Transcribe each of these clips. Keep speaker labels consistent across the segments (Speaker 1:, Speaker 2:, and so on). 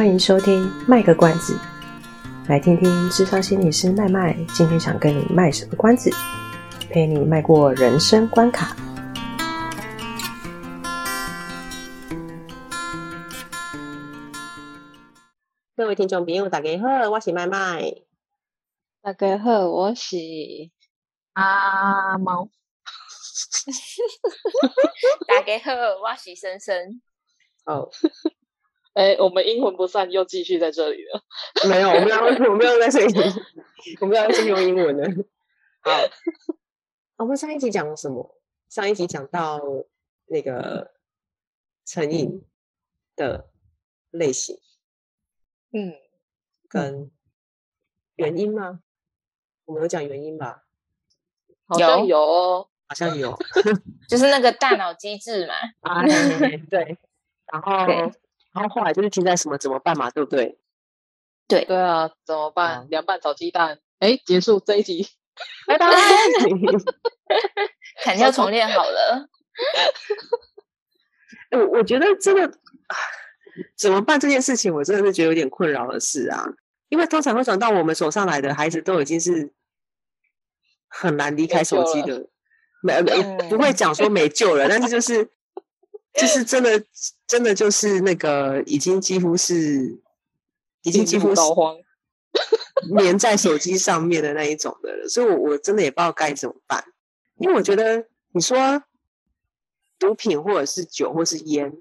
Speaker 1: 欢迎收听《卖个关子》，来听听智商心理师麦麦今天想跟你卖什么关子，陪你迈过人生关卡。各位听众朋友，大家好，我是麦麦。
Speaker 2: 大家好，我是阿猫。
Speaker 3: 大家好，我是森森。
Speaker 2: 哦。哎，我们阴魂不散，又继续在这里了。
Speaker 1: 没有，我们要，我们要在这里，我们要继续用英文了。好，我们上一集讲了什么？上一集讲到那个成瘾的类型，
Speaker 2: 嗯，
Speaker 1: 跟原因吗？我们有讲原因吧？
Speaker 2: 好像有哦，
Speaker 1: 好像有，
Speaker 3: 就是那个大脑机制嘛。
Speaker 1: 啊，对，然后。然后后来就是停在什么怎么办嘛，对不对？
Speaker 3: 对
Speaker 2: 对啊，怎么办？凉拌炒鸡蛋。哎，结束这一集，
Speaker 3: 拜拜。砍掉重练好了。
Speaker 1: 我我觉得这个怎么办这件事情，我真的是觉得有点困扰的事啊。因为通常会转到我们手上来的孩子，都已经是很难离开手机的，没没不会讲说没救了，但是就是。就是真的，真的就是那个，已经几乎是，已经几乎是黏 在手机上面的那一种的了。所以我，我我真的也不知道该怎么办。因为我觉得，你说毒品或者是酒或是烟，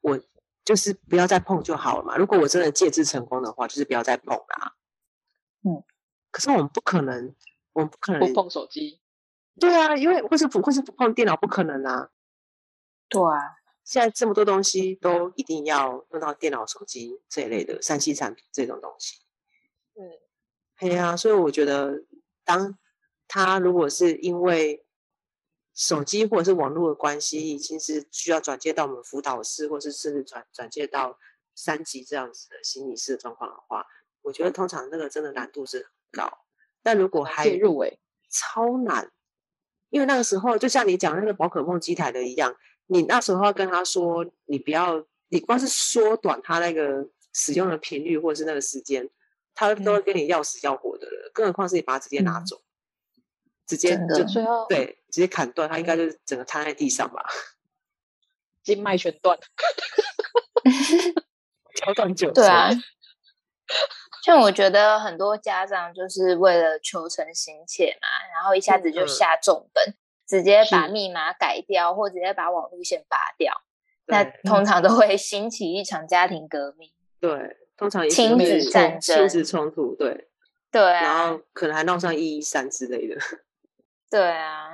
Speaker 1: 我就是不要再碰就好了嘛。如果我真的戒治成功的话，就是不要再碰啦。嗯，可是我们不可能，我们不可能
Speaker 2: 不碰手机。
Speaker 1: 对啊，因为或是不或是不碰电脑，不可能啊。
Speaker 3: 对啊。
Speaker 1: 现在这么多东西都一定要用到电脑、手机这一类的三 C 产品这种东西，对，对呀，所以我觉得，当他如果是因为手机或者是网络的关系，已经是需要转接到我们辅导室，或是甚至转转接到三级这样子的心理师的状况的话，我觉得通常那个真的难度是很高。但如果还
Speaker 2: 入围，
Speaker 1: 超难，因为那个时候就像你讲那个宝可梦机台的一样。你那时候要跟他说，你不要，你光是缩短他那个使用的频率或者是那个时间，他都会跟你要死要活的了。更何况是你把他直接拿走，嗯、直接就对，直接砍断，他应该就是整个瘫在地上吧，
Speaker 2: 经脉全断，
Speaker 1: 脚断九。
Speaker 3: 对啊，像我觉得很多家长就是为了求成心切嘛，然后一下子就下重本。嗯直接把密码改掉，或直接把网路线拔掉，那通常都会兴起一场家庭革命。
Speaker 1: 对，通常也
Speaker 3: 亲子战争、
Speaker 1: 亲子冲突，对，
Speaker 3: 对啊，
Speaker 1: 然后可能还闹上一一三之类的。
Speaker 3: 对啊，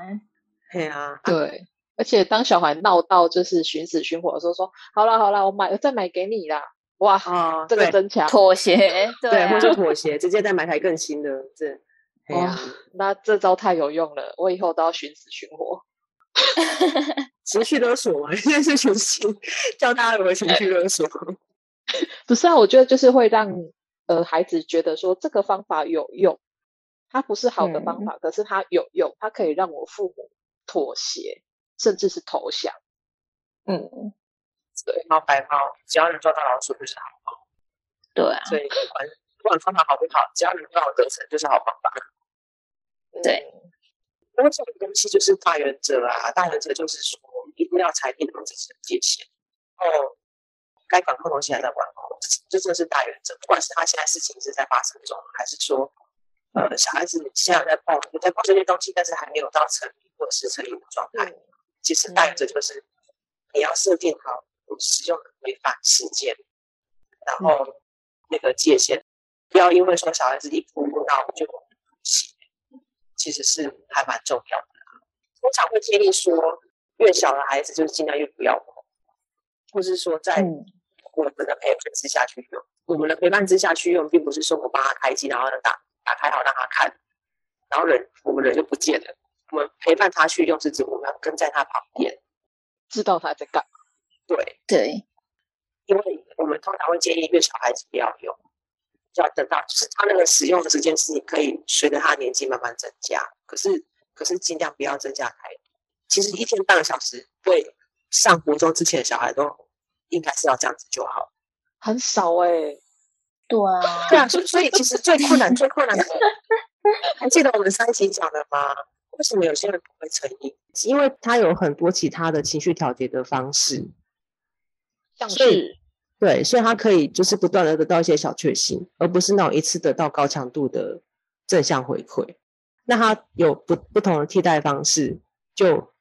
Speaker 1: 对啊，
Speaker 2: 对。而且当小孩闹到就是寻死寻活的时候，说：“好了好了，我买，我再买给你啦。”哇，哦、这个真强，
Speaker 3: 妥协，对，
Speaker 1: 对，或者妥协，直接再买台更新的，这。
Speaker 2: 哇，那这招太有用了，我以后都要寻死寻活。
Speaker 1: 情绪勒索嘛，现在是情绪教大家如何情绪勒索。
Speaker 2: 不是啊，我觉得就是会让呃孩子觉得说这个方法有用，它不是好的方法，嗯、可是它有用，它可以让我父母妥协，甚至是投降。
Speaker 1: 嗯，对，猫白猫，只要能抓到老鼠就是好猫。
Speaker 3: 对啊，
Speaker 1: 所以不管不管方法好不好，只要能让我得逞就是好方法。
Speaker 3: 对，
Speaker 1: 那这种东西就是大原则啊，大原则就是说一定要裁定好自己的界限，哦，该管控的东西还在管控，这这是大原则。不管是他现在事情是在发生中，还是说呃小孩子现在在碰在碰这些东西，但是还没有到成瘾或者是成瘾的状态，其实大原则就是你要设定好使用的规范时间，然后那个界限，不要因为说小孩子一哭闹就。其实是还蛮重要的，通常会建议说，越小的孩子就是尽量越不要碰，或是说在我们的陪伴之下去用。我们的陪伴之下去用，并不是说我帮他开机，然后打打开好让他看，然后人我们人就不见了。我们陪伴他去用，是指我们要跟在他旁边，
Speaker 2: 知道他在干嘛。
Speaker 1: 对
Speaker 3: 对，
Speaker 1: 因为我们通常会建议越小孩子不要用。就要等到，就是他那个使用的时间是你可以随着他年纪慢慢增加，可是可是尽量不要增加太多。其实一天半个小时对上国中之前的小孩都应该是要这样子就好。
Speaker 2: 很少哎、欸。
Speaker 3: 对啊，
Speaker 1: 对啊，所以所以其实最困难最困难的，还记得我们上一集讲的吗？为什么有些人不会成瘾？因为他有很多其他的情绪调节的方式，
Speaker 2: 像是
Speaker 1: 对，所以他可以就是不断的得到一些小确幸，而不是那种一次得到高强度的正向回馈。那他有不不同的替代方式，就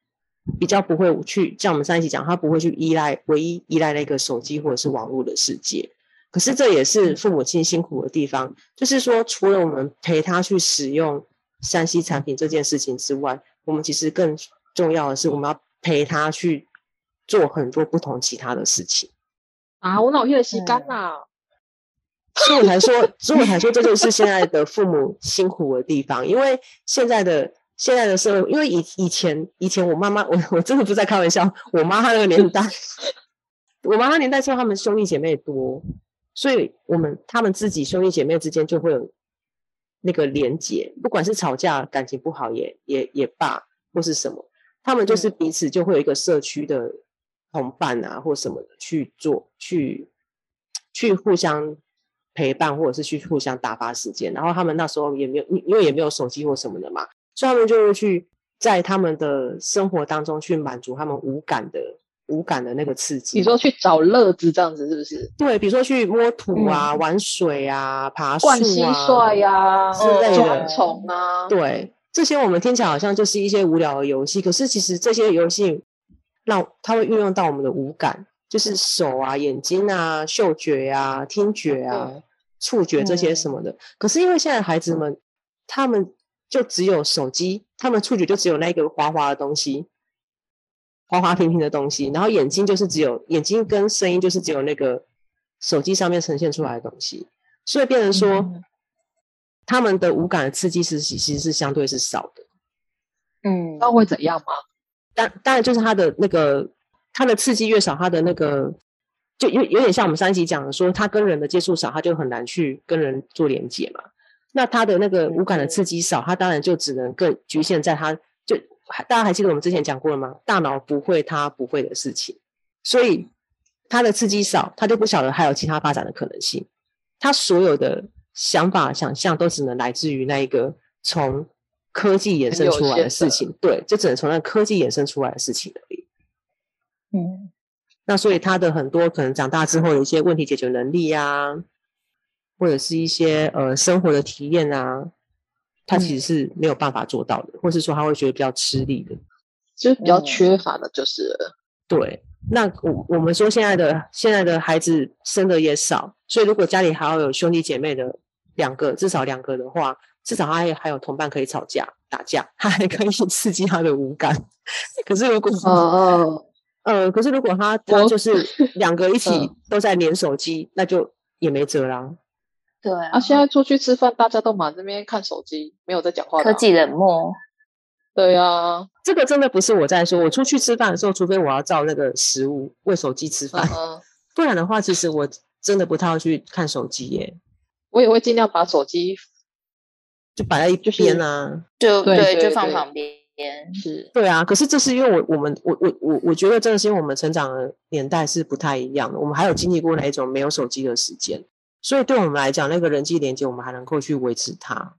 Speaker 1: 比较不会去像我们上一期讲，他不会去依赖唯一依赖那个手机或者是网络的世界。可是这也是父母亲辛苦的地方，就是说，除了我们陪他去使用山西产品这件事情之外，我们其实更重要的是，我们要陪他去做很多不同其他的事情
Speaker 2: 啊！我脑血吸干了，
Speaker 1: 所以我才说，所以我才说，这就是现在的父母辛苦的地方，因为现在的现在的社会，因为以以前以前我妈妈，我 我真的不是在开玩笑，我妈她那个年代，我妈妈年代说他们兄弟姐妹多。所以，我们他们自己兄弟姐妹之间就会有那个连结，不管是吵架、感情不好也也也罢，或是什么，他们就是彼此就会有一个社区的同伴啊，或什么的去做，去去互相陪伴，或者是去互相打发时间。然后他们那时候也没有，因为也没有手机或什么的嘛，所以他们就会去在他们的生活当中去满足他们无感的。无感的那个刺激，
Speaker 2: 比如说去找乐子这样子是不是？
Speaker 1: 对，比如说去摸土啊、嗯、玩水啊、爬树啊、
Speaker 2: 灌蟋蟀呀之类的
Speaker 1: 抓
Speaker 2: 虫啊。
Speaker 1: 对，这些我们听起来好像就是一些无聊的游戏，可是其实这些游戏让它会运用到我们的五感，就是手啊、眼睛啊、嗅觉啊、听觉啊、触觉这些什么的。嗯、可是因为现在孩子们，他们就只有手机，他们触觉就只有那个滑滑的东西。滑滑平平的东西，然后眼睛就是只有眼睛跟声音就是只有那个手机上面呈现出来的东西，所以变成说，嗯、他们的五感的刺激是其实是相对是少的。
Speaker 2: 嗯，那会怎样吗？
Speaker 1: 当当然就是他的那个他的刺激越少，他的那个就有有点像我们上一集讲的说，他跟人的接触少，他就很难去跟人做连接嘛。那他的那个无感的刺激少，他当然就只能更局限在他就。大家还记得我们之前讲过了吗？大脑不会他不会的事情，所以他的刺激少，他就不晓得还有其他发展的可能性。他所有的想法、想象都只能来自于那一个从科技衍生出来的事情。对，就只能从那科技衍生出来的事情而已。
Speaker 2: 嗯，
Speaker 1: 那所以他的很多可能长大之后的一些问题解决能力啊，或者是一些呃生活的体验啊。他其实是没有办法做到的，或是说他会觉得比较吃力的，
Speaker 2: 就是比较缺乏的，就是了。
Speaker 1: 对。那我我们说现在的现在的孩子生的也少，所以如果家里还要有兄弟姐妹的两个，至少两个的话，至少他还还有同伴可以吵架打架，他还可以 刺激他的五感。可是如果
Speaker 2: 哦哦
Speaker 1: 呃，可是如果他他就是 两个一起都在连手机，那就也没辙啦。
Speaker 3: 对啊，
Speaker 2: 啊，现在出去吃饭，大家都忙这边看手机，没有在讲话。
Speaker 3: 科技冷漠。
Speaker 2: 对啊，
Speaker 1: 这个真的不是我在说。我出去吃饭的时候，除非我要照那个食物喂手机吃饭，嗯、不然的话，其实我真的不太会去看手机耶。
Speaker 2: 我也会尽量把手机
Speaker 1: 就摆在一边啊，
Speaker 3: 就对，对，就放旁边。
Speaker 2: 是，
Speaker 1: 对啊。可是这是因为我我们我我我我觉得真的是因为我们成长的年代是不太一样的，我们还有经历过那一种没有手机的时间。所以对我们来讲，那个人际连接，我们还能够去维持它。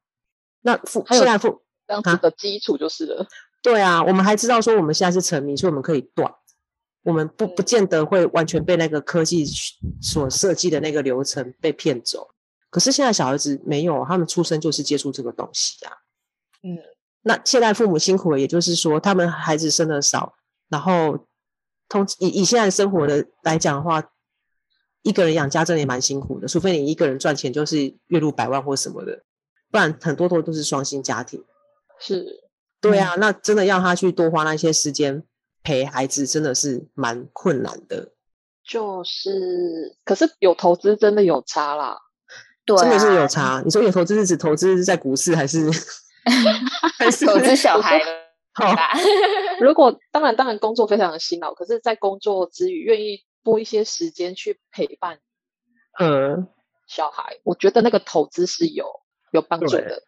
Speaker 1: 那父现在父
Speaker 2: 这样子的基础就是了。
Speaker 1: 对啊，我们还知道说我们现在是沉迷，所以我们可以断。我们不不见得会完全被那个科技所设计的那个流程被骗走。可是现在小孩子没有，他们出生就是接触这个东西啊。
Speaker 2: 嗯，
Speaker 1: 那现在父母辛苦了，也就是说他们孩子生的少，然后通以以现在生活的来讲的话。一个人养家真的也蛮辛苦的，除非你一个人赚钱就是月入百万或什么的，不然很多都都是双薪家庭。
Speaker 2: 是，
Speaker 1: 对啊，嗯、那真的要他去多花那些时间陪孩子，真的是蛮困难的。
Speaker 2: 就是，可是有投资真的有差啦，
Speaker 3: 对、啊，
Speaker 1: 真的是有差。你说有投资是指投资在股市还是
Speaker 3: 还是投资小孩？好吧，
Speaker 2: 如果当然当然工作非常的辛劳，可是在工作之余愿意。拨一些时间去陪伴，
Speaker 1: 嗯，
Speaker 2: 小孩，我觉得那个投资是有有帮助的。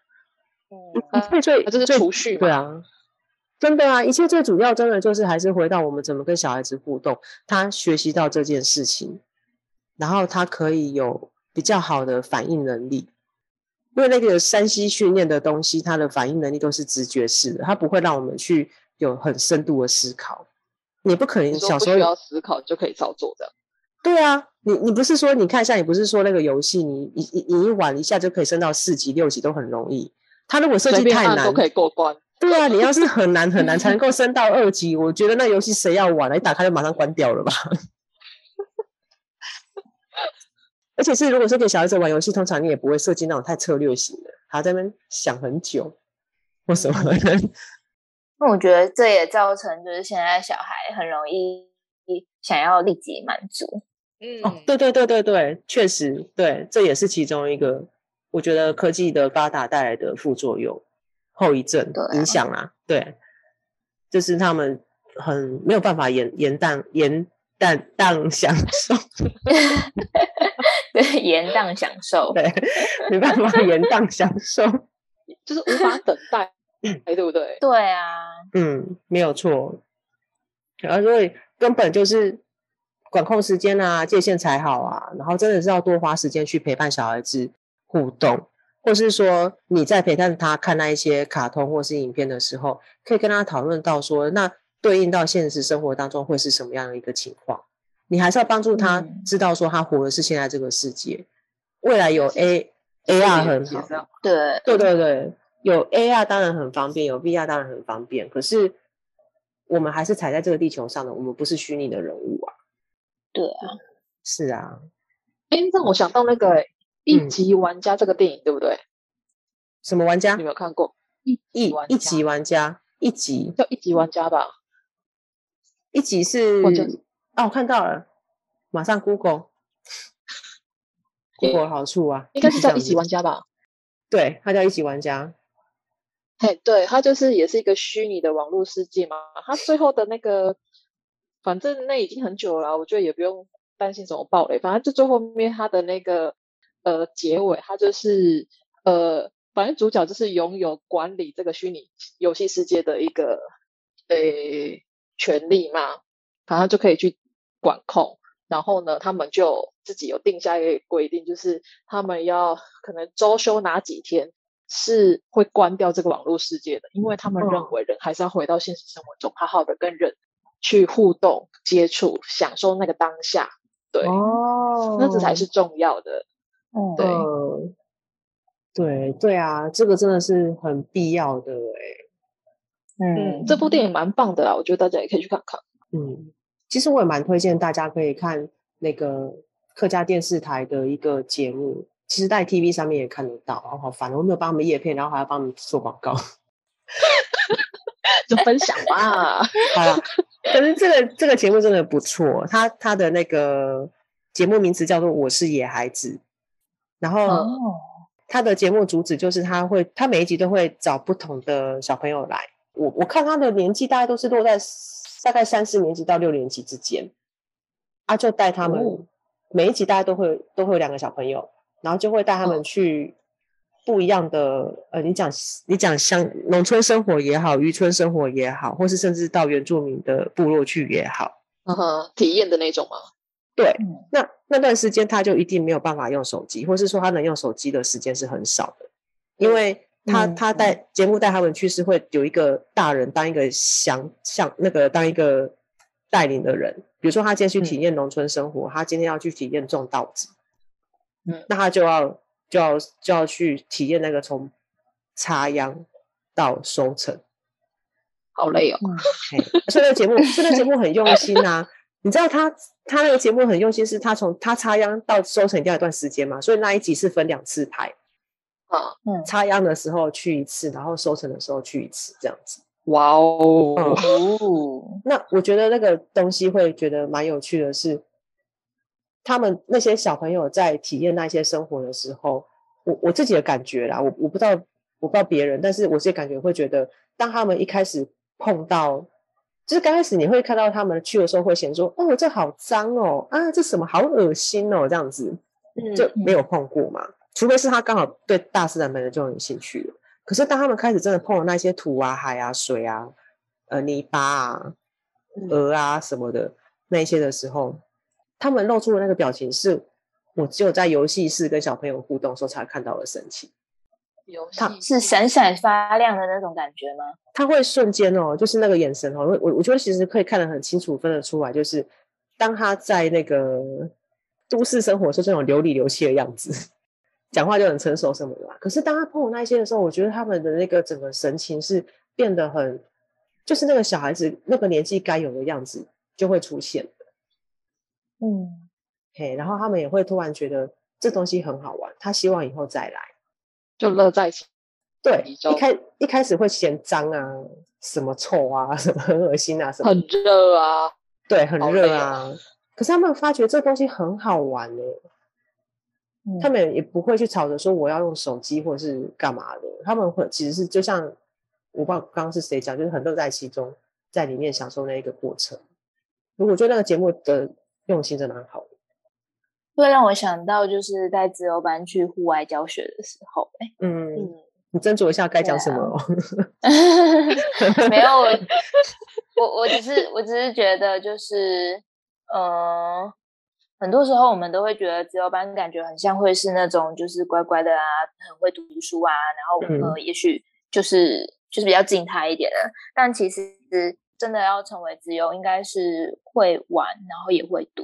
Speaker 1: 嗯，最最
Speaker 2: 这是储蓄，
Speaker 1: 对啊，真的啊，一切最主要，真的就是还是回到我们怎么跟小孩子互动，他学习到这件事情，然后他可以有比较好的反应能力。因为那个山西训练的东西，它的反应能力都是直觉式的，它不会让我们去有很深度的思考。你不可能小时候
Speaker 2: 要思考就可以操作的。
Speaker 1: 对啊，你你不是说你看一下，你不是说那个游戏，你你你你一玩一下就可以升到四级六级都很容易。它如果设计太难
Speaker 2: 都可以过关。
Speaker 1: 对啊，你要是很难很难才能够升到二级，我觉得那游戏谁要玩？一打开就马上关掉了吧。而且是，如果说给小孩子玩游戏，通常你也不会设计那种太策略型的，还要在那边想很久或什么的。
Speaker 3: 那我觉得这也造成就是现在小孩很容易想要立即满足。
Speaker 1: 嗯，哦，对对对对对，确实，对，这也是其中一个我觉得科技的发达带来的副作用、后遗症、影响啊。对，就是他们很没有办法延延宕延宕宕 享受。
Speaker 3: 对，延宕享受，
Speaker 1: 对，没办法延宕享受，
Speaker 2: 就是无法等待，哎，对不对？
Speaker 3: 对啊，
Speaker 1: 嗯，没有错。然后所以根本就是管控时间啊，界限才好啊。然后真的是要多花时间去陪伴小孩子互动，或是说你在陪伴他看那一些卡通或是影片的时候，可以跟他讨论到说，那对应到现实生活当中会是什么样的一个情况。你还是要帮助他知道说他活的是现在这个世界，嗯、未来有 A A R 很好，
Speaker 3: 对
Speaker 1: 对对对，有 A R 当然很方便，有 V R 当然很方便，可是我们还是踩在这个地球上的，我们不是虚拟的人物啊。
Speaker 3: 对啊，
Speaker 1: 是啊。
Speaker 2: 哎，让我想到那个《一级玩家》这个电影，嗯、对不对？
Speaker 1: 什么玩家？
Speaker 2: 你有没有看过？
Speaker 1: 一一一级玩家，一级
Speaker 2: 叫一级玩家吧？
Speaker 1: 一级是。哦，我看到了，马上 Google，Google 好处啊，
Speaker 2: 应该是叫一级玩家吧？
Speaker 1: 对，它叫一级玩家。
Speaker 2: 嘿，对，它就是也是一个虚拟的网络世界嘛。它最后的那个，反正那已经很久了，我觉得也不用担心什么暴雷。反正就最后面它的那个呃结尾，它就是呃，反正主角就是拥有管理这个虚拟游戏世界的一个呃权利嘛，反正就可以去。管控，然后呢，他们就自己有定下一个规定，就是他们要可能周休哪几天是会关掉这个网络世界的，因为他们认为人还是要回到现实生活中，好好的跟人去互动、接触、享受那个当下。对，哦，那这才是重要的。
Speaker 1: 嗯，对，对，对啊，这个真的是很必要的哎。
Speaker 2: 嗯，这部电影蛮棒的啦，我觉得大家也可以去看看。
Speaker 1: 嗯。其实我也蛮推荐大家可以看那个客家电视台的一个节目，其实在 TV 上面也看得到。哦，好烦，我没有帮他们叶片，然后还要帮他们做广告，
Speaker 2: 就分享吧。
Speaker 1: 好了，可是这个这个节目真的不错，他他的那个节目名字叫做《我是野孩子》，然后他的节目主旨就是他会，他每一集都会找不同的小朋友来。我我看他的年纪大概都是落在。大概三四年级到六年级之间，啊，就带他们、哦、每一集大家都会都会有两个小朋友，然后就会带他们去不一样的、哦、呃，你讲你讲像农村生活也好，渔村生活也好，或是甚至到原住民的部落去也好，
Speaker 2: 嗯哼，体验的那种吗？
Speaker 1: 对，嗯、那那段时间他就一定没有办法用手机，或是说他能用手机的时间是很少的，因为。他他带节目带他们去是会有一个大人当一个想像那个当一个带领的人，比如说他今天去体验农村生活，嗯、他今天要去体验种稻子，嗯，那他就要就要就要去体验那个从插秧到收成，
Speaker 2: 好累哦。
Speaker 1: 所以那个节目，所以那个节目很用心啊。你知道他他那个节目很用心，是他从他插秧到收成要一段时间嘛，所以那一集是分两次拍。啊，嗯，插秧的时候去一次，然后收成的时候去一次，这样子。
Speaker 2: 哇哦，
Speaker 1: 嗯、那我觉得那个东西会觉得蛮有趣的是，他们那些小朋友在体验那些生活的时候，我我自己的感觉啦，我我不知道我不知道别人，但是我自己感觉会觉得，当他们一开始碰到，就是刚开始你会看到他们去的时候会嫌说，哦，这好脏哦，啊，这什么好恶心哦，这样子，就没有碰过嘛。嗯除非是他刚好对大自然本身就很有兴趣了，可是当他们开始真的碰了那些土啊、海啊、水啊、呃、泥巴啊、鹅啊什么的那些的时候，他们露出的那个表情是我只有在游戏室跟小朋友互动的时候才看到的神情。
Speaker 2: 游戏
Speaker 3: 是闪闪发亮的那种感觉吗？
Speaker 1: 他会瞬间哦，就是那个眼神哦，我我觉得其实可以看得很清楚，分得出来，就是当他在那个都市生活的时候，这种流里流气的样子，讲话就很成熟什么的嘛。可是当他碰我那些的时候，我觉得他们的那个整个神情是变得很，就是那个小孩子那个年纪该有的样子就会出现的。
Speaker 3: 嗯，
Speaker 1: 嘿，然后他们也会突然觉得这东西很好玩，他希望以后再来。
Speaker 2: 就乐在其
Speaker 1: 对，一开一开始会嫌脏啊，什么臭啊，什么很恶心啊，什么
Speaker 2: 很热啊，
Speaker 1: 对，很热啊。可是他们发觉这东西很好玩呢、嗯，他们也不会去吵着说我要用手机或者是干嘛的。他们会其实是就像我不知道刚刚是谁讲，就是很乐在其中，在里面享受那一个过程。如果觉得那个节目的用心真的很好。
Speaker 3: 会让我想到，就是在自由班去户外教学的时候，哎，
Speaker 1: 嗯，你斟酌一下该讲什么哦。
Speaker 3: 没有，我 我我只是我只是觉得，就是，嗯、呃，很多时候我们都会觉得自由班感觉很像会是那种就是乖乖的啊，很会读书啊，然后呃，也许就是就是比较静态一点的，但其实真的要成为自由，应该是会玩，然后也会读。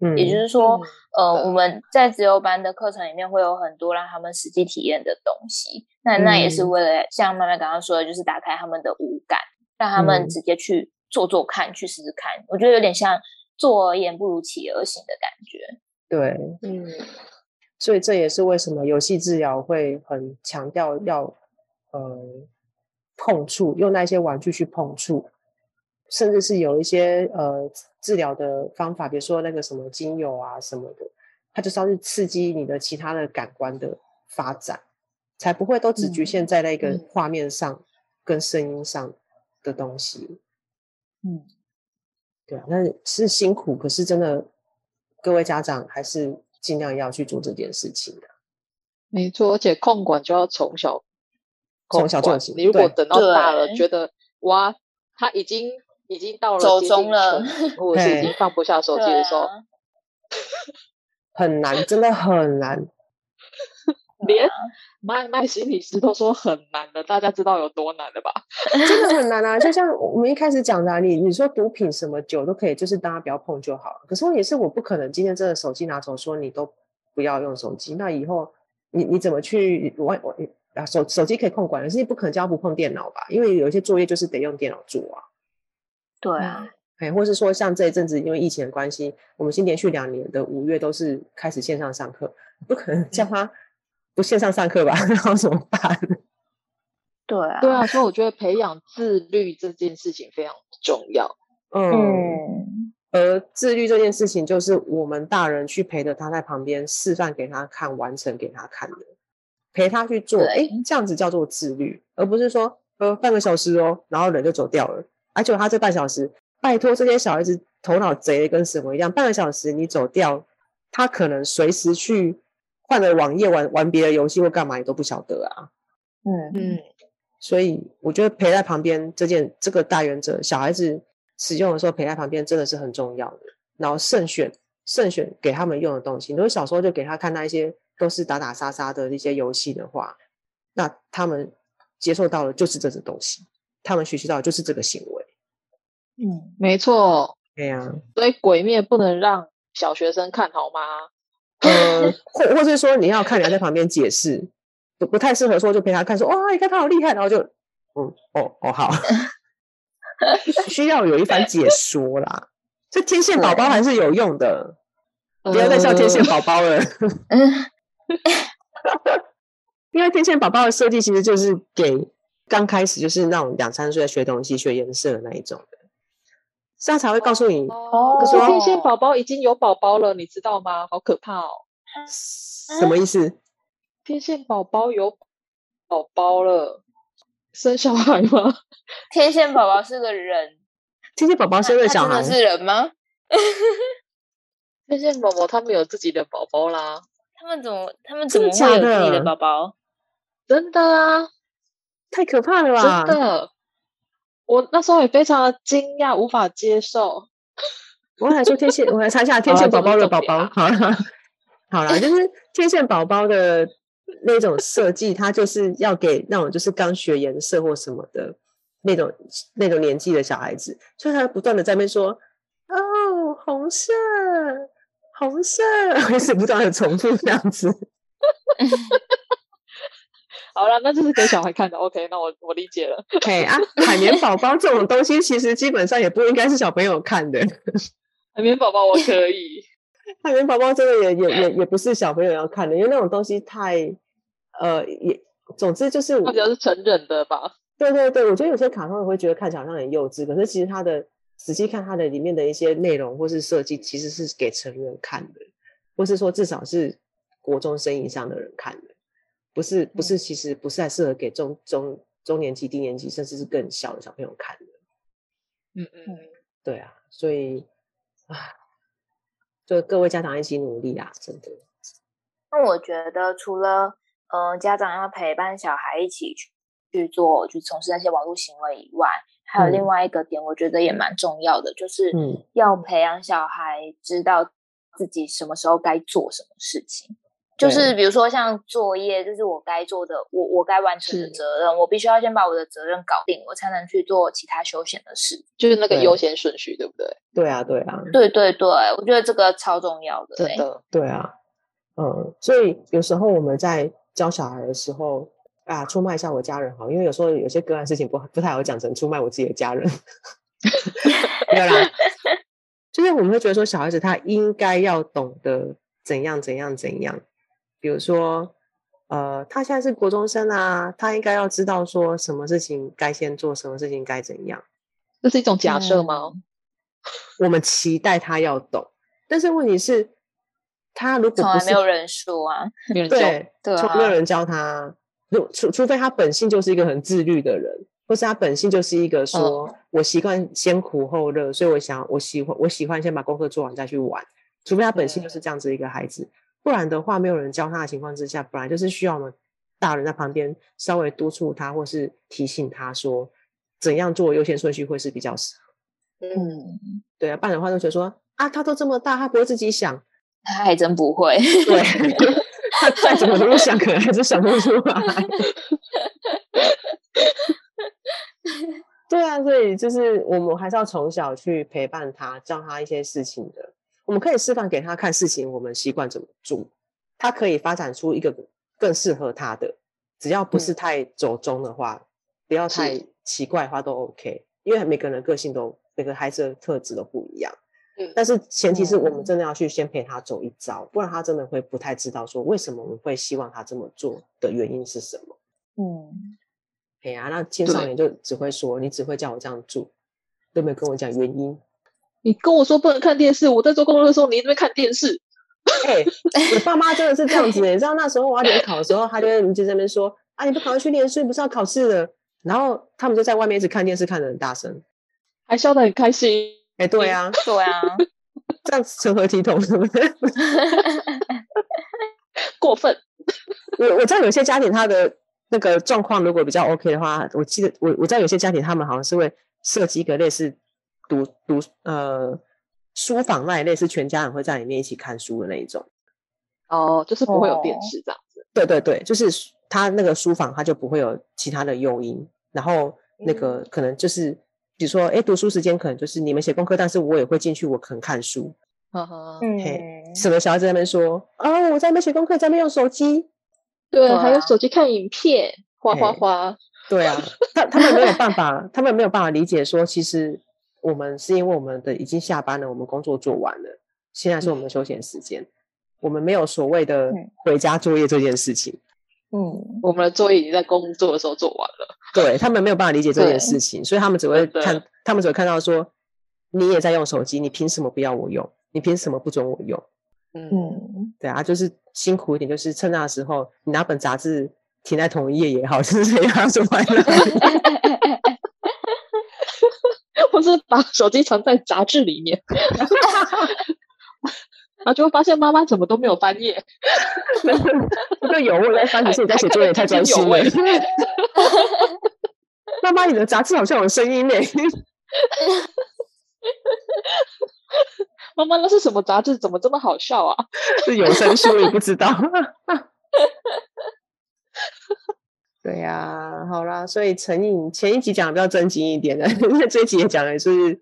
Speaker 3: 嗯，也就是说，嗯、呃，我们在自由班的课程里面会有很多让他们实际体验的东西。那那也是为了像麦麦刚刚说的，就是打开他们的五感，让他们直接去做做看，嗯、去试试看。我觉得有点像坐而言不如起而行的感觉。
Speaker 1: 对，嗯，所以这也是为什么游戏治疗会很强调要呃碰触，用那些玩具去碰触。甚至是有一些呃治疗的方法，比如说那个什么精油啊什么的，它就是要去刺激你的其他的感官的发展，才不会都只局限在那个画面上跟声音上的东西。嗯，对啊，那是辛苦，可是真的各位家长还是尽量要去做这件事情的。
Speaker 2: 没错，而且控管就要从小
Speaker 1: 从小做起。
Speaker 2: 你如果等到大了，觉得哇，他已经。已经到了
Speaker 3: 走中了，
Speaker 2: 或者是已经放不下手机的时候，
Speaker 1: 很难，真的很难。
Speaker 2: 连麦麦心理师都说很难的，大家知道有多难的吧？
Speaker 1: 真的很难啊！就像我们一开始讲的，啊，你你说毒品什么酒都可以，就是大家不要碰就好了。可是问题是，我不可能今天真的手机拿走，说你都不要用手机，那以后你你怎么去我我啊手手机可以控管，可是你不可能叫他不碰电脑吧？因为有一些作业就是得用电脑做啊。
Speaker 3: 对啊，
Speaker 1: 哎，或是说像这一阵子因为疫情的关系，我们已经连续两年的五月都是开始线上上课，不可能叫他不线上上课吧？然后怎么办？
Speaker 3: 对啊，
Speaker 2: 对啊，所以我觉得培养自律这件事情非常重要。
Speaker 1: 嗯，嗯，而自律这件事情，就是我们大人去陪着他在旁边示范给他看，完成给他看的，陪他去做，哎，这样子叫做自律，而不是说呃半个小时哦，然后人就走掉了。而且他这半小时，拜托这些小孩子头脑贼的跟什么一样，半个小时你走掉，他可能随时去换了网页玩玩别的游戏或干嘛，你都不晓得啊。
Speaker 3: 嗯嗯，
Speaker 1: 所以我觉得陪在旁边这件这个大原则，小孩子使用的时候陪在旁边真的是很重要的。然后慎选慎选给他们用的东西，如果小时候就给他看那一些都是打打杀杀的一些游戏的话，那他们接受到的就是这种东西，他们学习到的就是这个行为。
Speaker 2: 嗯，没错，
Speaker 1: 对呀、啊，
Speaker 2: 所以鬼灭不能让小学生看好吗？
Speaker 1: 呃，或或是说你要看，你要在旁边解释，不不太适合说就陪他看，说哇，你看他好厉害，然后就嗯，哦哦好，需要有一番解说啦。这天线宝宝还是有用的，不要再笑天线宝宝了。嗯，因为天线宝宝的设计其实就是给刚开始就是那种两三岁学东西、学颜色的那一种的。这样才会告诉你
Speaker 2: 哦。可是天线宝宝已经有宝宝了，你知道吗？好可怕哦！
Speaker 1: 什么意思？
Speaker 2: 天线宝宝有宝宝了，生小孩吗？
Speaker 3: 天线宝宝是个人。
Speaker 1: 天线宝宝生个小孩
Speaker 3: 是人吗？
Speaker 2: 天线宝宝他们有自己的宝宝啦。
Speaker 3: 他们怎么？他们怎么会有自己的宝宝？
Speaker 2: 真的啊！
Speaker 1: 太可怕了吧！
Speaker 2: 真的。我那时候也非常的惊讶，无法接受。
Speaker 1: 我来说天线，我来查一下 天线宝宝的宝宝。好了，好了，就是天线宝宝的那种设计，它就是要给那种就是刚学颜色或什么的那种那种年纪的小孩子，所以他不断的在那边说：“哦，红色，红色”，还是不断的重复这样子。
Speaker 2: 好了，那就是给小孩看的。OK，那我我理解了。
Speaker 1: OK 啊，海绵宝宝这种东西，其实基本上也不应该是小朋友看的。
Speaker 2: 海绵宝宝我可以，
Speaker 1: 海绵宝宝真的也也 也也不是小朋友要看的，因为那种东西太呃也，总之就是
Speaker 2: 比较是成人的吧。
Speaker 1: 对对对，我觉得有些卡通会觉得看起来好像很幼稚，可是其实它的仔细看它的里面的一些内容或是设计，其实是给成人看的，或是说至少是国中生以上的人看的。不是不是，其实不是还适合给中中中年级、低年级，甚至是更小的小朋友看的。
Speaker 2: 嗯嗯，
Speaker 1: 对啊，所以啊，就各位家长一起努力啊，真的。
Speaker 3: 那我觉得，除了嗯、呃，家长要陪伴小孩一起去去做，去从事那些网络行为以外，还有另外一个点，我觉得也蛮重要的，嗯、就是要培养小孩知道自己什么时候该做什么事情。就是比如说像作业，这是我该做的，我我该完成的责任，我必须要先把我的责任搞定，我才能去做其他休闲的事，
Speaker 2: 就是那个优先顺序，对，不对？
Speaker 1: 对啊，对啊，
Speaker 3: 对对对，我觉得这个超重要的，
Speaker 2: 真的，
Speaker 1: 对啊，嗯，所以有时候我们在教小孩的时候啊，出卖一下我家人好，因为有时候有些个案事情不不太好讲成出卖我自己的家人，没有啦，就是我们会觉得说小孩子他应该要懂得怎样怎样怎样。比如说，呃，他现在是国中生啊，他应该要知道说什么事情该先做，什么事情该怎样。
Speaker 2: 这是一种假设吗？
Speaker 1: 嗯，我们期待他要懂，但是问题是，他如果不是，
Speaker 3: 从来没有人说啊，
Speaker 1: 对，对啊，从来没有人教他，除除除非他本性就是一个很自律的人，或是他本性就是一个说，嗯，我习惯先苦后乐，所以我想我喜欢我喜欢先把功课做完再去玩，除非他本性就是这样子一个孩子。不然的话，没有人教他的情况之下，本来就是需要我们大人在旁边稍微督促他，或是提醒他说怎样做优先顺序会是比较适合。
Speaker 3: 嗯，
Speaker 1: 对啊，不然的话就觉得说啊，他都这么大，他不会自己想，
Speaker 3: 他还真不会。
Speaker 1: 对，他再怎么努力想，可能还是想不出来。对啊，所以就是我们还是要从小去陪伴他，教他一些事情的。我们可以示范给他看事情，我们习惯怎么做，他可以发展出一个更适合他的，只要不是太走中的话，嗯、不要太奇怪的话都 OK。因为每个人个性都每个孩子的特质都不一样，嗯，但是前提是我们真的要去先陪他走一遭，嗯、不然他真的会不太知道说为什么我们会希望他这么做的原因是什么。
Speaker 3: 嗯，
Speaker 1: 哎呀，那青少年就只会说你只会叫我这样做，都没有跟我讲原因。
Speaker 2: 你跟我说不能看电视，我在做工作的时候，你一直在看电视。
Speaker 1: 哎、欸，我爸妈真的是这样子。你知道那时候我要联考的时候，他就在就在那边说：“啊，你不赶快去念书，不是要考试了？”然后他们就在外面一直看电视，看的很大声，
Speaker 2: 还笑得很开心。
Speaker 1: 哎、欸，对啊，
Speaker 3: 对啊，
Speaker 1: 这样成何体统？是不是？
Speaker 2: 过分。
Speaker 1: 我我知道有些家庭他的那个状况如果比较 OK 的话，我记得我我知道有些家庭他们好像是会设计一个类似。读读呃书房那一类是全家人会在里面一起看书的那一种
Speaker 2: 哦，就是不会有电视这样子。
Speaker 1: 对对对，就是他那个书房他就不会有其他的诱因，然后那个可能就是、嗯、比如说哎读书时间可能就是你们写功课，但是我也会进去，我可能看书。
Speaker 2: 呵呵
Speaker 1: 嗯，什么小孩子在那边说啊，我在那边写功课，在那边用手机，
Speaker 2: 对，还有手机看影片，哗哗哗。
Speaker 1: 对啊，他他们没有办法，他们没有办法理解说其实。我们是因为我们的已经下班了，我们工作做完了，现在是我们的休闲时间，嗯、我们没有所谓的回家作业这件事情。
Speaker 2: 嗯，我们的作业已经在工作的时候做完了。
Speaker 1: 对，他们没有办法理解这件事情，所以他们只会看，他们只会看到说你也在用手机，你凭什么不要我用？你凭什么不准我用？
Speaker 2: 嗯，
Speaker 1: 对啊，就是辛苦一点，就是趁那时候你拿本杂志停在同一页也好，就是这样说完了。
Speaker 2: 或是把 手机藏在杂志里面，然后就会发现妈妈怎么都没有翻页。
Speaker 1: 那有我在翻，可是你在写作业太专心了。妈妈，你的杂志好像有声音呢。
Speaker 2: 妈妈，那是什么杂志？怎么这么好笑啊？
Speaker 1: 是有声书，你不知道。对呀、啊，好啦，所以成瘾前一集讲的比较正经一点的，那这一集也讲的是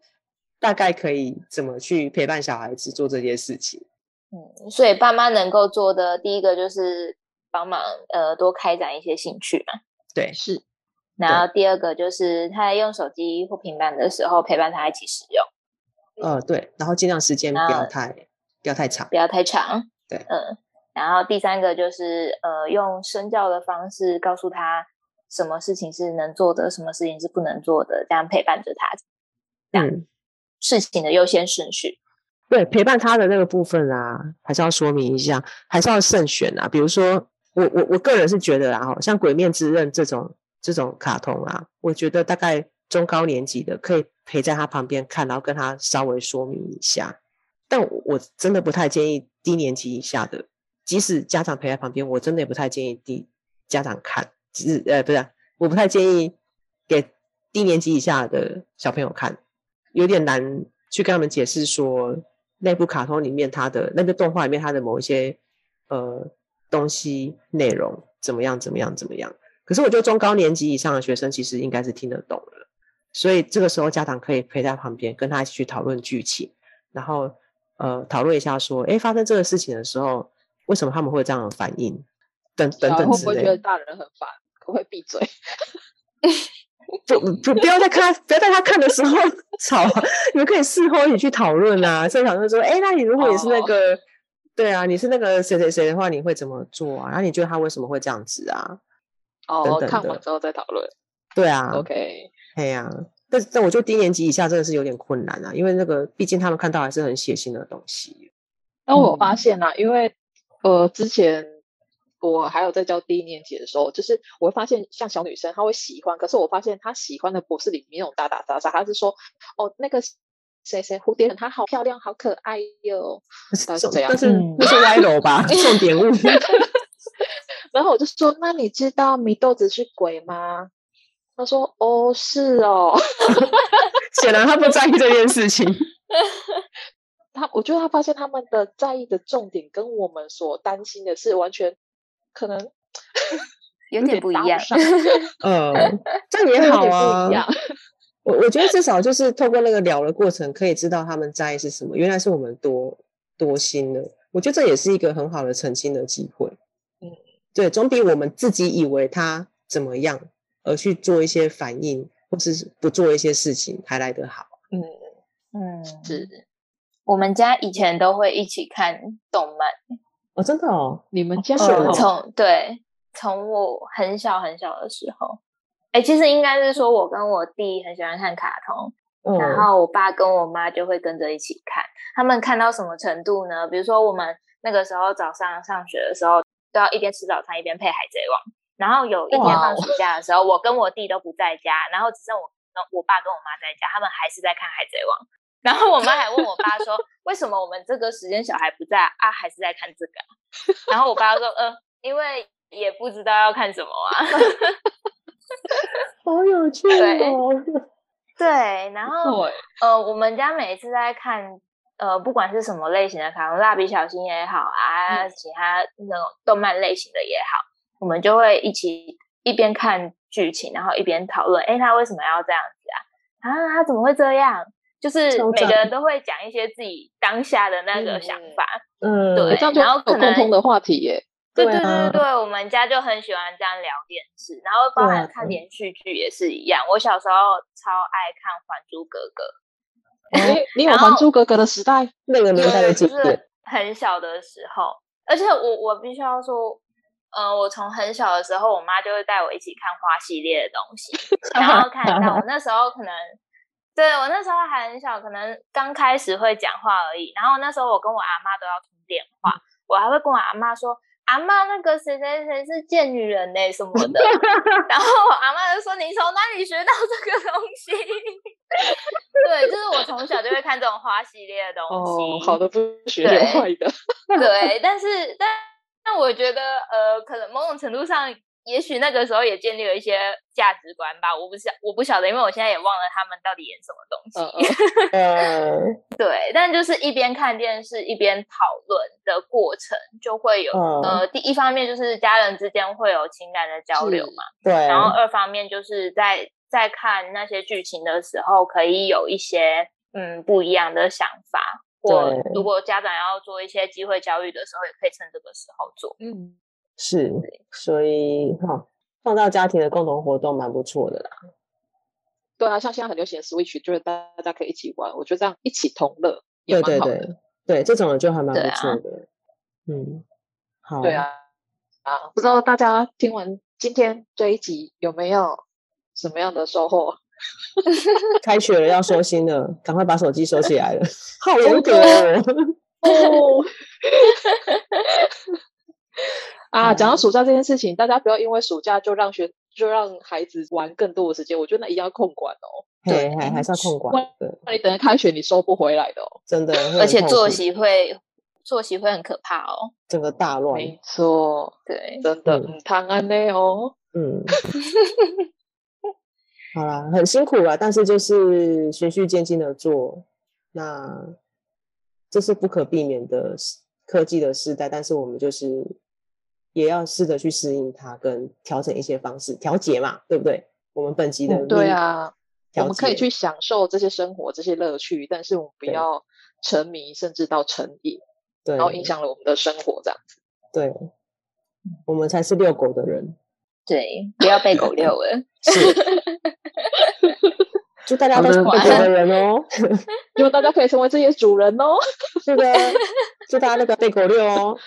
Speaker 1: 大概可以怎么去陪伴小孩子做这些事情。
Speaker 3: 嗯，所以爸妈能够做的第一个就是帮忙呃多开展一些兴趣嘛。
Speaker 1: 对，
Speaker 2: 是。
Speaker 3: 然后第二个就是他在用手机或平板的时候陪伴他一起使用。
Speaker 1: 呃，对，然后尽量时间不要太不要太长，
Speaker 3: 不要太长。
Speaker 1: 对，
Speaker 3: 嗯。然后第三个就是呃，用身教的方式告诉他什么事情是能做的，什么事情是不能做的，这样陪伴着他，这样、嗯、事情的优先顺序。
Speaker 1: 对，陪伴他的那个部分啊，还是要说明一下，还是要慎选啊。比如说，我我我个人是觉得啊，像《鬼面之刃》这种这种卡通啊，我觉得大概中高年级的可以陪在他旁边看，然后跟他稍微说明一下。但我，我真的不太建议低年级以下的。即使家长陪在旁边，我真的也不太建议低家长看，只是呃，不是，我不太建议给低年级以下的小朋友看，有点难去跟他们解释说那部卡通里面它的那个动画里面它的某一些呃东西内容怎么样怎么样怎么样。可是我觉得中高年级以上的学生其实应该是听得懂了，所以这个时候家长可以陪在旁边跟他一起去讨论剧情，然后呃讨论一下说，哎，发生这个事情的时候。为什么他们会这样的反应？等等等之类的。会不会觉
Speaker 2: 得大人很烦？可不可以闭嘴？
Speaker 1: 不不，不要在看，不要在他看的时候 吵。你们可以事后一起去讨论啊。所以讨论说，哎，那你如果你是那个，哦、对啊，你是那个谁谁谁的话，你会怎么做啊？然后你觉得他为什么会这样子啊？
Speaker 2: 哦，看完之后再讨论。
Speaker 1: 对啊
Speaker 2: ，OK，
Speaker 1: 对呀、啊。但但我觉得低年级以下真的是有点困难啊，因为那个毕竟他们看到还是很血腥的东西。
Speaker 2: 那我发现啊，嗯、因为。呃，之前我还有在教低年级的时候，就是我会发现，像小女生她会喜欢，可是我发现她喜欢的不是里面那种打打杀杀，她是说，哦，那个谁谁蝴蝶，她好漂亮，好可爱哟，是这样，
Speaker 1: 但是那是歪楼吧，重点物。
Speaker 2: 然后我就说，那你知道米豆子是鬼吗？她说，哦，是哦，
Speaker 1: 显然她不在意这件事情。
Speaker 2: 他，我觉得他发现他们的在意的重点跟我们所担心的是完全可能
Speaker 3: 有点不一样。
Speaker 1: 嗯，这样也好啊。我我觉得至少就是透过那个聊的过程，可以知道他们在意是什么。原来是我们多多心了。我觉得这也是一个很好的澄清的机会。嗯，对，总比我们自己以为他怎么样而去做一些反应，或是不做一些事情还来得好。
Speaker 3: 嗯嗯，是。我们家以前都会一起看动漫
Speaker 1: 哦，真的哦，
Speaker 2: 你们家
Speaker 3: 从从对，从我很小很小的时候，哎，其实应该是说我跟我弟很喜欢看卡通，嗯、然后我爸跟我妈就会跟着一起看。他们看到什么程度呢？比如说我们那个时候早上上学的时候，都要一边吃早餐一边配《海贼王》，然后有一天放暑假的时候，我跟我弟都不在家，然后只剩我跟我爸跟我妈在家，他们还是在看《海贼王》。然后我妈还问我爸说：“为什么我们这个时间小孩不在啊？还是在看这个？” 然后我爸说：“呃，因为也不知道要看什么啊。”
Speaker 1: 好有趣 哦！
Speaker 3: 对，然后呃，我们家每次在看呃，不管是什么类型的卡通，蜡笔小新也好啊，其他那种动漫类型的也好，我们就会一起一边看剧情，然后一边讨论：“哎，他为什么要这样子啊？啊，他怎么会这样？”就是每个人都会讲一些自己当下的那个想法，
Speaker 2: 嗯，
Speaker 3: 对，
Speaker 2: 这样就有共通的话题耶。
Speaker 3: 对对对对对，我们家就很喜欢这样聊电视，然后包含看连续剧也是一样。我小时候超爱看《还珠格格》，
Speaker 2: 哎，你有《还珠格格》的时代？
Speaker 1: 那个年代的经典。
Speaker 3: 很小的时候，而且我我必须要说，呃，我从很小的时候，我妈就会带我一起看花系列的东西，然后看到我那时候可能。对，我那时候还很小，可能刚开始会讲话而已。然后那时候我跟我阿妈都要通电话，我还会跟我阿妈说：“阿妈，那个谁谁谁是贱女人呢？什么的。”然后我阿妈就说：“你从哪里学到这个东西？” 对，就是我从小就会看这种花系列的东西。
Speaker 2: 哦，好的不学坏的。
Speaker 3: 对，但是但但我觉得呃，可能某种程度上也许那个时候也建立了一些价值观吧，我不晓我不晓得，因为我现在也忘了他们到底演什么东西。
Speaker 1: 呃，
Speaker 3: 对，但就是一边看电视一边讨论的过程，就会有、嗯、呃，第一方面就是家人之间会有情感的交流嘛，
Speaker 1: 对，
Speaker 3: 然后二方面就是在在看那些剧情的时候，可以有一些嗯不一样的想法，或如果家长要做一些机会教育的时候，也可以趁这个时候做，嗯。
Speaker 1: 是，所以哈，创造家庭的共同活动蛮不错的啦。
Speaker 2: 对啊，像现在很流行的 Switch，就是大家可以一起玩，我觉得这样一起同乐
Speaker 1: 也蛮好的。对对对，对，这种就还蛮不错的。啊、嗯，好。
Speaker 2: 对啊，啊，不知道大家听完今天这一集有没有什么样的收获？
Speaker 1: 开学了要收心了，赶快把手机收起来了。好严格哦。
Speaker 2: 啊，讲到暑假这件事情，大家不要因为暑假就让学就让孩子玩更多的时间，我觉得那一定要控管哦。
Speaker 1: 对，还还是要控管。对，
Speaker 2: 那你等着开学你收不回来的哦，
Speaker 1: 真的。
Speaker 3: 而且作息会作息会很可怕哦，
Speaker 1: 整个大乱。
Speaker 2: 没错，
Speaker 3: 对，
Speaker 2: 真的很贪安内哦。
Speaker 1: 嗯。好啦，很辛苦啦，但是就是循序渐进的做，那这是不可避免的科技的时代，但是我们就是。也要试着去适应它，跟调整一些方式调节嘛，对不对？我们本集的、嗯、
Speaker 2: 对啊，我们可以去享受这些生活、这些乐趣，但是我们不要沉迷，甚至到成瘾，对，然后影响了我们的生活，这样子。
Speaker 1: 对，我们才是遛狗的人，
Speaker 3: 对，不要被狗遛了。
Speaker 1: 是，祝大家都是狗的人哦，
Speaker 2: 希望大家可以成为这些主人哦。
Speaker 1: 对不对，祝大家那个被狗遛哦。